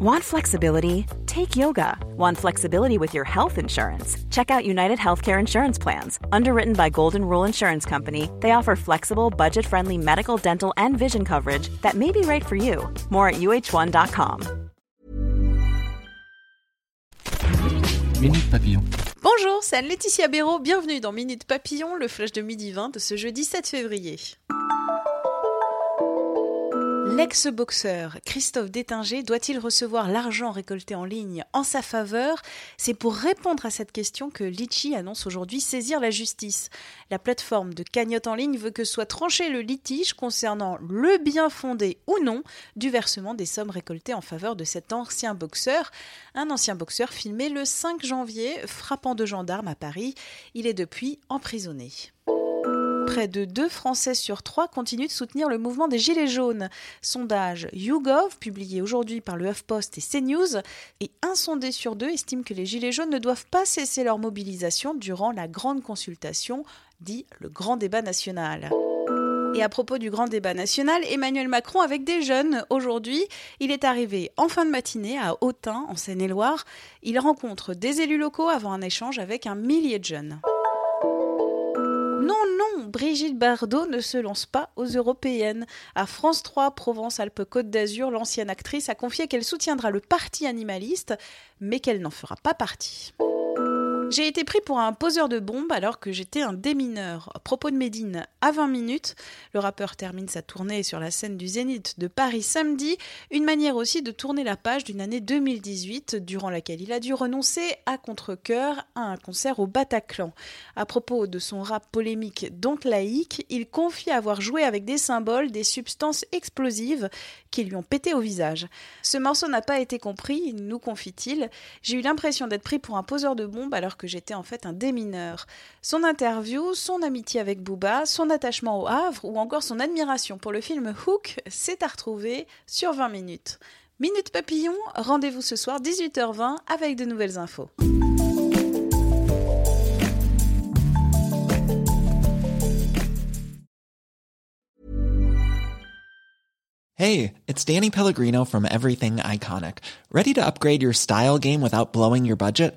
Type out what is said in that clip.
Want flexibility? Take yoga. Want flexibility with your health insurance? Check out United Healthcare Insurance Plans. Underwritten by Golden Rule Insurance Company, they offer flexible, budget friendly medical, dental, and vision coverage that may be right for you. More at uh1.com. Minute Papillon. Bonjour, c'est Laetitia Béraud. Bienvenue dans Minute Papillon, le flash de midi 20 de ce jeudi 7 février. L'ex-boxeur Christophe Détinger doit-il recevoir l'argent récolté en ligne en sa faveur? C'est pour répondre à cette question que Litchi annonce aujourd'hui saisir la justice. La plateforme de cagnotte en ligne veut que soit tranché le litige concernant le bien fondé ou non du versement des sommes récoltées en faveur de cet ancien boxeur. Un ancien boxeur filmé le 5 janvier frappant de gendarmes à Paris. Il est depuis emprisonné près de 2 Français sur 3 continuent de soutenir le mouvement des Gilets jaunes. Sondage YouGov, publié aujourd'hui par le HuffPost et CNews, et un sondé sur deux estime que les Gilets jaunes ne doivent pas cesser leur mobilisation durant la grande consultation, dit le grand débat national. Et à propos du grand débat national, Emmanuel Macron avec des jeunes aujourd'hui, il est arrivé en fin de matinée à Autun, en Seine-et-Loire. Il rencontre des élus locaux avant un échange avec un millier de jeunes. Non, non, Brigitte Bardot ne se lance pas aux européennes. À France 3, Provence-Alpes-Côte d'Azur, l'ancienne actrice a confié qu'elle soutiendra le parti animaliste, mais qu'elle n'en fera pas partie. J'ai été pris pour un poseur de bombes alors que j'étais un démineur. À propos de Médine, à 20 minutes, le rappeur termine sa tournée sur la scène du Zénith de Paris samedi, une manière aussi de tourner la page d'une année 2018 durant laquelle il a dû renoncer à contre-coeur à un concert au Bataclan. À propos de son rap polémique donc laïque, il confie avoir joué avec des symboles, des substances explosives qui lui ont pété au visage. Ce morceau n'a pas été compris, nous confie-t-il. J'ai eu l'impression d'être pris pour un poseur de bombes alors que j'étais en fait un démineur. Son interview, son amitié avec Booba, son attachement au Havre ou encore son admiration pour le film Hook, c'est à retrouver sur 20 minutes. Minute Papillon, rendez-vous ce soir 18h20 avec de nouvelles infos. Hey, it's Danny Pellegrino from Everything Iconic. Ready to upgrade your style game without blowing your budget?